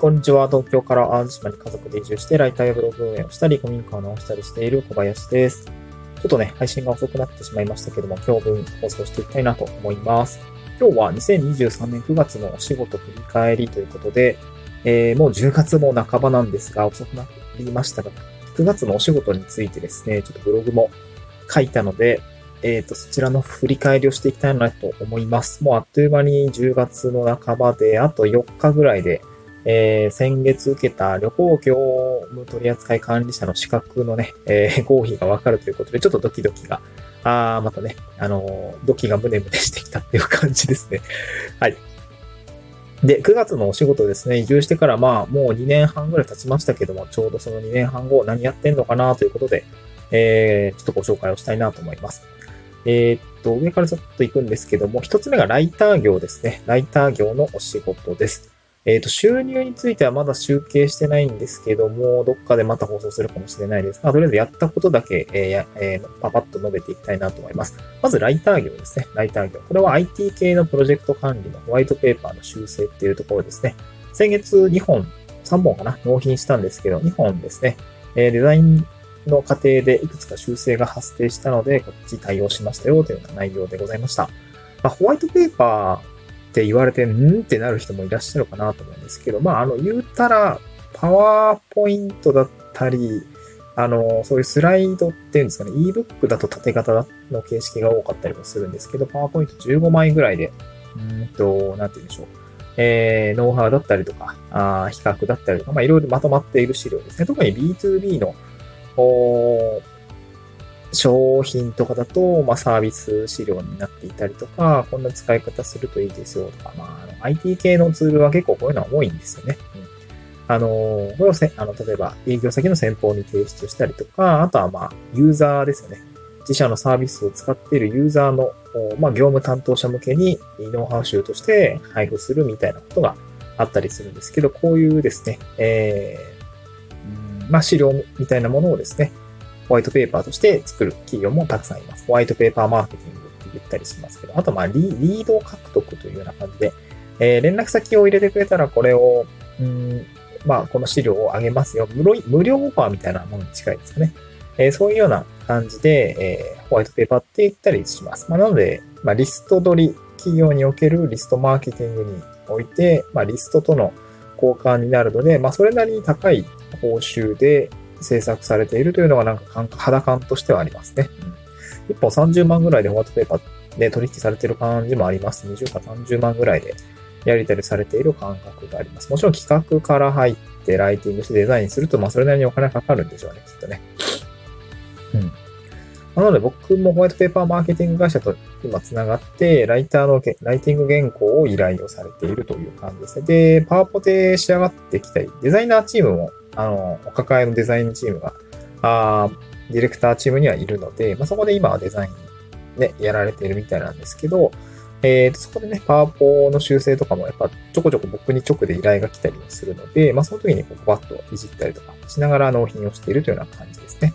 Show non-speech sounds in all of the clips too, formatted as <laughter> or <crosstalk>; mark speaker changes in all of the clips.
Speaker 1: こんにちは。東京から淡路島に家族で移住して、ライターやブログ運営をしたり、古民家を直したりしている小林です。ちょっとね、配信が遅くなってしまいましたけども、今日分放送していきたいなと思います。今日は2023年9月のお仕事振り返りということで、えー、もう10月も半ばなんですが、遅くなりましたが、9月のお仕事についてですね、ちょっとブログも書いたので、えっ、ー、と、そちらの振り返りをしていきたいなと思います。もうあっという間に10月の半ばで、あと4日ぐらいで、えー、先月受けた旅行業務取扱管理者の資格のね、えー、合否がわかるということで、ちょっとドキドキが、あー、またね、あのー、ドキがムネムネしてきたっていう感じですね。<laughs> はい。で、9月のお仕事ですね、移住してからまあ、もう2年半ぐらい経ちましたけども、ちょうどその2年半後何やってんのかなということで、えー、ちょっとご紹介をしたいなと思います。えー、っと、上からざっと行くんですけども、一つ目がライター業ですね。ライター業のお仕事です。えっ、と、収入についてはまだ集計してないんですけども、どっかでまた放送するかもしれないですが、とりあえずやったことだけ、えーえー、パパッと述べていきたいなと思います。まず、ライター業ですね。ライター業。これは IT 系のプロジェクト管理のホワイトペーパーの修正っていうところですね。先月2本、3本かな？納品したんですけど、2本ですね。えー、デザインの過程でいくつか修正が発生したので、こっち対応しましたよというような内容でございました。まあ、ホワイトペーパーって言われて、ん？ってなる人もいらっしゃるかなと思うんですけど、まあ、あの、言うたら、パワーポイントだったり、あの、そういうスライドっていうんですかね、ebook だと縦型の形式が多かったりもするんですけど、パワーポイント15枚ぐらいで、うんと、なんて言うんでしょう。えー、ノウハウだったりとか、あ比較だったりとか、まあ、いろいろまとまっている資料ですね。特に B2B の、商品とかだと、まあ、サービス資料になっていたりとか、こんな使い方するといいですよとか、まあ、IT 系のツールは結構こういうのは多いんですよね。うん、あの、これをせ、あの、例えば営業先の先方に提出したりとか、あとはまあ、ユーザーですよね。自社のサービスを使っているユーザーの、まあ、業務担当者向けにノウハウ集として配布するみたいなことがあったりするんですけど、こういうですね、えー、まあ、資料みたいなものをですね、ホワイトペーパーとして作る企業もたくさんいます。ホワイトペーパーマーケティングって言ったりしますけど、あとまあリード獲得というような感じで、えー、連絡先を入れてくれたらこれを、ん、まあこの資料をあげますよ。無料無料オファーみたいなものに近いですかね。えー、そういうような感じで、えー、ホワイトペーパーって言ったりします。まあ、なので、まあ、リスト取り、企業におけるリストマーケティングにおいて、まあ、リストとの交換になるので、まあ、それなりに高い報酬で、制作されているというのがなんか肌感としてはありますね。うん、1本30万ぐらいでホワイトペーパーで取引されている感じもあります。20か30万ぐらいでやりたりされている感覚があります。もちろん企画から入ってライティングしてデザインすると、まあそれなりにお金かかるんでしょうね、きっとね。うん。なので僕もホワイトペーパーマーケティング会社と今つながって、ライターのライティング原稿を依頼をされているという感じですね。で、パワポで仕上がってきたり、デザイナーチームもあの、お抱えのデザインチームが、あディレクターチームにはいるので、まあ、そこで今はデザインね、やられているみたいなんですけど、えー、とそこでね、パワポの修正とかもやっぱちょこちょこ僕に直で依頼が来たりもするので、まあその時にこうバッといじったりとかしながら納品をしているというような感じですね。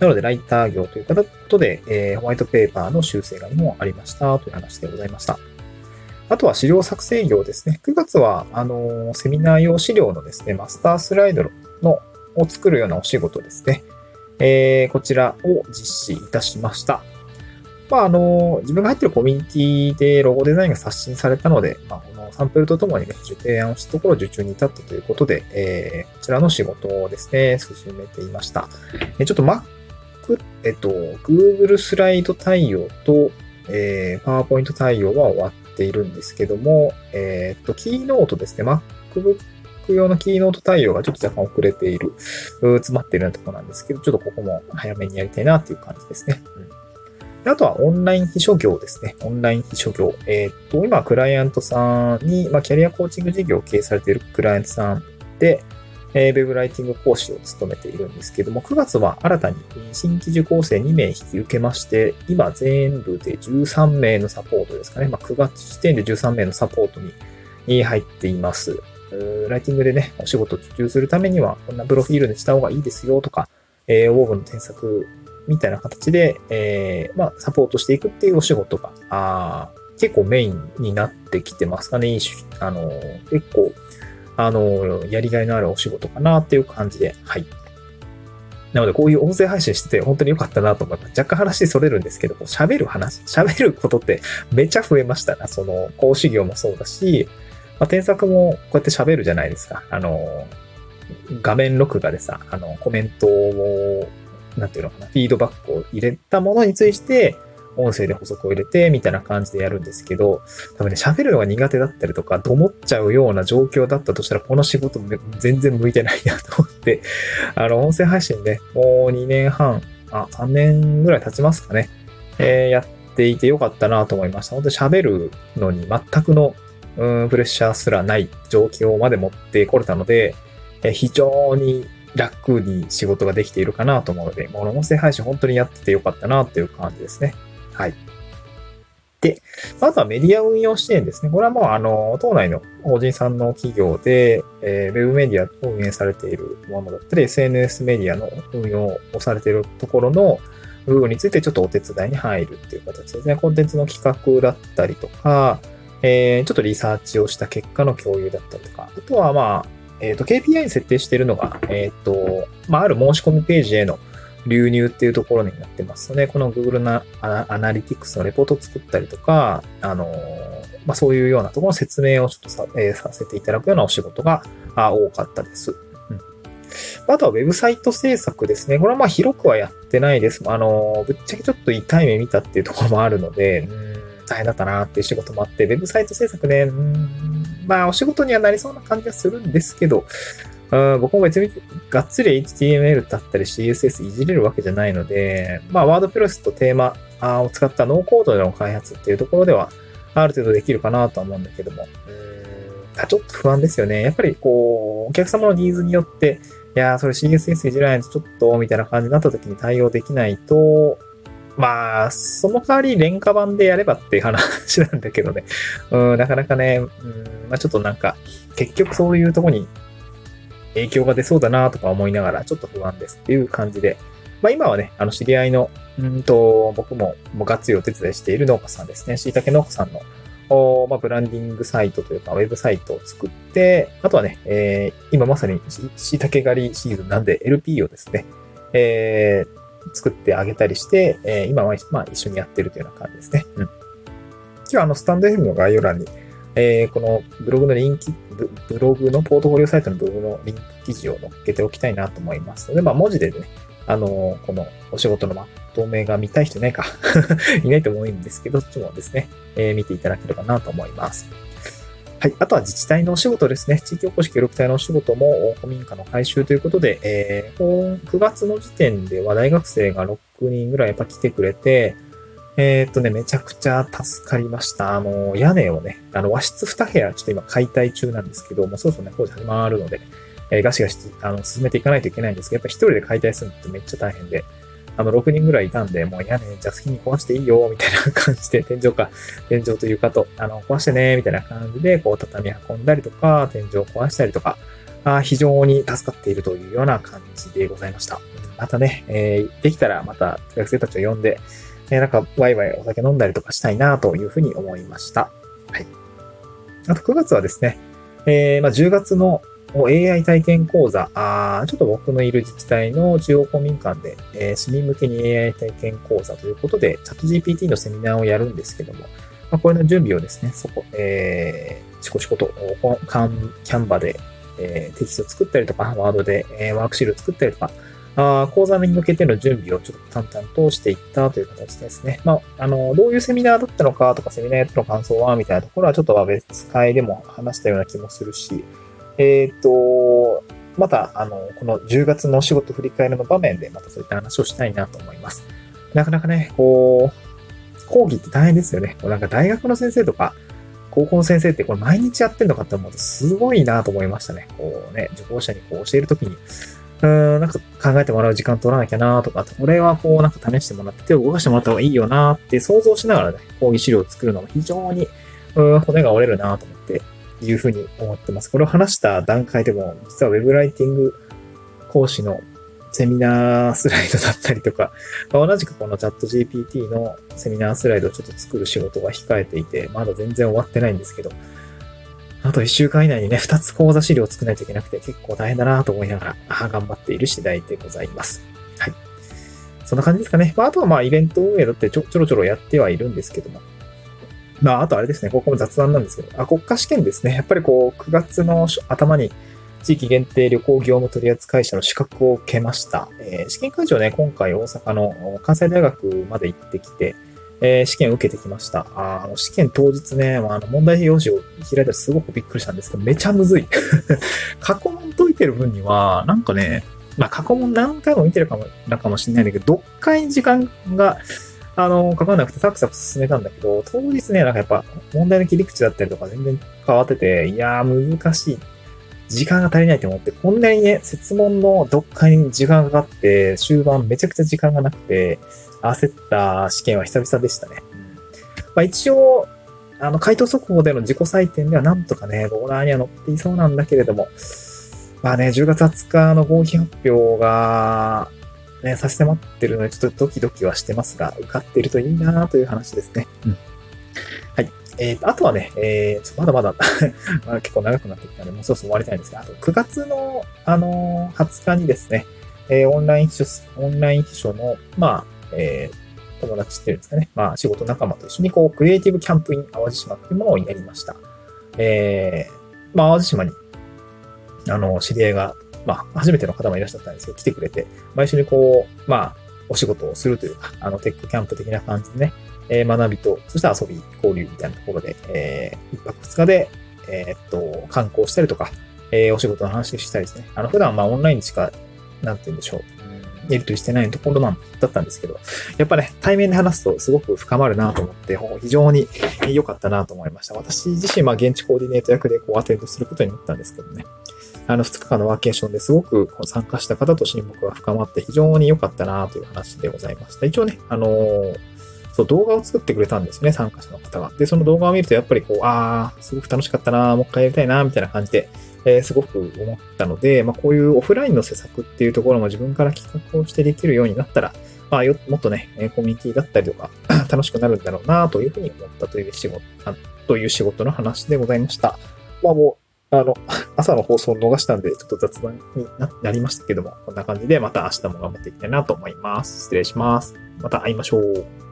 Speaker 1: なので、ライター業ということで、えー、ホワイトペーパーの修正がもありましたという話でございました。あとは資料作成業ですね。9月は、あの、セミナー用資料のですね、マスタースライドの、を作るようなお仕事ですね。えー、こちらを実施いたしました。まあ、あの、自分が入ってるコミュニティでロゴデザインが刷新されたので、まあ、このサンプルとともにね、提案をしたところ受注に至ったということで、えー、こちらの仕事をですね、進めていました。えちょっと Mac、えっと、Google スライド対応と、えー、PowerPoint 対応は終わっているんですけども、えっ、と、キーノートですね。MacBook 用のキーノート対応がちょっと若干遅れている、詰まっているようなところなんですけど、ちょっとここも早めにやりたいなっていう感じですね。うん、あとはオンライン秘書業ですね。オンライン秘書業。えっ、と、今、クライアントさんに、まあ、キャリアコーチング事業を経営されているクライアントさんで、えー、ウェブライティング講師を務めているんですけども、9月は新たに新規受講生2名引き受けまして、今全部で13名のサポートですかね。まあ、9月時点で13名のサポートに入っています。ライティングでね、お仕事を受注するためには、こんなプロフィールにした方がいいですよとか、えー、ウォーブの添削みたいな形で、えー、まあ、サポートしていくっていうお仕事が、あ結構メインになってきてますかね。あの、結構、あの、やりがいのあるお仕事かなっていう感じで、はい。なので、こういう音声配信してて本当に良かったなと思います。若干話それるんですけど、喋る話、<laughs> 喋ることってめちゃ増えましたな。その、講師業もそうだし、まあ、添削もこうやって喋るじゃないですか。あの、画面録画でさ、あの、コメントを、なんていうのかな、フィードバックを入れたものについて、音声で補足を入れて、みたいな感じでやるんですけど、多分ね、喋るのが苦手だったりとか、と思っちゃうような状況だったとしたら、この仕事全然向いてないなと思って、<laughs> あの、音声配信ね、もう2年半、あ、3年ぐらい経ちますかね、えー、やっていてよかったなと思いました。本当に喋るのに全くの、うん、プレッシャーすらない状況まで持ってこれたので、えー、非常に楽に仕事ができているかなと思うので、この音声配信本当にやっててよかったなっていう感じですね。はい。で、あとはメディア運用支援ですね。これはもう、あの、党内の法人さんの企業で、えー、ウェブメディアを運営されているものだったり、SNS メディアの運用をされているところの部分についてちょっとお手伝いに入るっていう形ですね。コンテンツの企画だったりとか、えー、ちょっとリサーチをした結果の共有だったりとか、あとはまあ、えっ、ー、と、KPI に設定しているのが、えっ、と、まあ、ある申し込みページへの流入っていうところになってますので、この Google なアナリティクスのレポートを作ったりとか、あの、まあ、そういうようなところの説明をちょっとさ,、えー、させていただくようなお仕事が多かったです。あとはウェブサイト制作ですね。これはまあ広くはやってないです。あの、ぶっちゃけちょっと痛い目見たっていうところもあるので、大変だったなっていう仕事もあって、ウェブサイト制作ね、まあお仕事にはなりそうな感じはするんですけど、うん僕も別にがっつり HTML だったり CSS いじれるわけじゃないので、まあ、ワードプレスとテーマを使ったノーコードでの開発っていうところでは、ある程度できるかなとは思うんだけども、うんちょっと不安ですよね。やっぱりこう、お客様のニーズによって、いやー、それ CSS いじらないとちょっと、みたいな感じになった時に対応できないと、まあ、その代わり廉価版でやればっていう話なんだけどね。うん、なかなかね、うん、まあちょっとなんか、結局そういうとこに影響が出そうだなとか思いながら、ちょっと不安ですっていう感じで、まあ今はね、あの知り合いの、うんと、僕も、もうがっつりお手伝いしている農家さんですね。椎茸農家さんの、おまあ、ブランディングサイトというか、ウェブサイトを作って、あとはね、えー、今まさに椎茸狩りシーズンなんで LP をですね、えー、作ってあげたりして、えー、今は、まあ、一緒にやってるというような感じですね。うん。今日はあの、スタンド FM の概要欄に、えー、このブログのリンク、ブログのポートフォリオサイトのブログのリンク記事を載っけておきたいなと思いますので、まあ文字でね、あの、このお仕事のまとめが見たい人いないか <laughs> いないと思うんですけど、どっちもですね、えー、見ていただければなと思います。はい。あとは自治体のお仕事ですね。地域おこし協力隊のお仕事も古民家の改修ということで、えー、9月の時点では大学生が6人ぐらいやっぱ来てくれて、えー、っとね、めちゃくちゃ助かりました。あの、屋根をね、あの、和室2部屋、ちょっと今解体中なんですけど、もうそろそろね、工事始まるので、えー、ガシガシ、あの、進めていかないといけないんですけど、やっぱ一人で解体するのってめっちゃ大変で、あの、6人ぐらいいたんで、もう屋根、じゃあ好きに壊していいよ、みたいな感じで、天井か、天井と床と、あの、壊してね、みたいな感じで、こう、畳運んだりとか、天井壊したりとか、あ非常に助かっているというような感じでございました。またね、えー、できたらまた学生たちを呼んで、えー、なんかワイワイお酒飲んだりとかしたいなというふうに思いました。はい。あと9月はですね、えー、まあ、10月の AI 体験講座、あちょっと僕のいる自治体の中央公民館で、えー、市民向けに AI 体験講座ということで、チャット GPT のセミナーをやるんですけども、まあ、これの準備をですね、そこ、えー、チコチコと、キャンバで、えー、テキスト作ったりとか、ワードで、えー、ワークシール作ったりとか、あ講座に向けての準備をちょっと淡々としていったという形ですね。まあ、あの、どういうセミナーだったのかとか、セミナーやったの感想は、みたいなところはちょっと別会でも話したような気もするし、えっ、ー、と、また、あの、この10月のお仕事振り返りの場面で、またそういった話をしたいなと思います。なかなかね、こう、講義って大変ですよね。こうなんか大学の先生とか、高校の先生ってこれ毎日やってんのかって思うとすごいなと思いましたね。こうね、受講者にこう教えるときに、うん、なんか考えてもらう時間取らなきゃなとか、これはこうなんか試してもらって手を動かしてもらった方がいいよなって想像しながらね、講義資料を作るのも非常に、うん、骨が折れるなと思っていうふうに思ってます。これを話した段階でも、実は Web ライティング講師のセミナースライドだったりとか、<laughs> 同じくこのチャット GPT のセミナースライドをちょっと作る仕事が控えていて、まだ全然終わってないんですけど、あと1週間以内にね、2つ講座資料を作らないといけなくて結構大変だなと思いながら、あ頑張っている次第でございます。はい。そんな感じですかね。まあ、あとはまあ、イベント運営だってちょちょろちょろやってはいるんですけども。まあ、あとあれですね、ここも雑談なんですけど、あ、国家試験ですね。やっぱりこう、9月の頭に地域限定旅行業務取扱者の資格を受けました。えー、試験会場ね、今回大阪の関西大学まで行ってきて、えー、試験を受けてきました。あの試験当日ね、まあ、あの問題用紙を開いたらすごくびっくりしたんですけど、めちゃむずい。<laughs> 過去問解いてる分には、なんかね、まあ、過去問何回も見てるかも、なかもしれないんだけど、どっかに時間が、あの、かかんなくてサクサク進めたんだけど、当日ね、なんかやっぱ問題の切り口だったりとか全然変わってて、いやー難しいっ。時間が足りないと思って、こんなにね、説問のどっかに時間がかかって、終盤めちゃくちゃ時間がなくて、焦った試験は久々でしたね。まあ一応、あの、回答速報での自己採点ではなんとかね、ローラーには乗っていそうなんだけれども、まあね、10月20日の合否発表が、ね、差し迫ってるので、ちょっとドキドキはしてますが、受かってるといいなという話ですね。うん。はい。えー、あとはね、えー、まだまだ <laughs> ま結構長くなってきたので、もうそろそろ終わりたいんですが、あと9月の、あのー、20日にですね、えー、オンライン秘書、オンライン秘書の、まあ、えー、友達っていうんですかね、まあ、仕事仲間と一緒に、こう、クリエイティブキャンプイン淡路島っていうものをやりました。えー、まあ、淡路島に、あの、知り合いがまあ、初めての方もいらっしゃったんですけど、来てくれて、毎週にこう、まあ、お仕事をするというか、あの、テックキャンプ的な感じでね、え、学びと、そして遊び、交流みたいなところで、えー、一泊二日で、えー、っと、観光したりとか、えー、お仕事の話したりですね。あの、普段はまあオンラインしか、なんて言うんでしょう。やりとりしてないところなんだったんですけど、やっぱね、対面で話すとすごく深まるなと思って、非常に良かったなと思いました。私自身、まあ、現地コーディネート役でこうアテンドすることになったんですけどね。あの、2日間のワーケーションですごく参加した方と親睦が深まって非常に良かったなという話でございました。一応ね、あのー、そう、動画を作ってくれたんですね、参加者の方が。で、その動画を見るとやっぱりこう、ああ、すごく楽しかったな、もう一回やりたいな、みたいな感じで、えー、すごく思ったので、まあ、こういうオフラインの施策っていうところも自分から企画をしてできるようになったら、まあ、よもっとね、コミュニティだったりとか、<clears throat> 楽しくなるんだろうな、というふうに思ったという仕事、という仕事の話でございました。まあもう、あの、<laughs> 朝の放送を逃したんで、ちょっと雑談になりましたけども、こんな感じでまた明日も頑張っていきたいなと思います。失礼します。また会いましょう。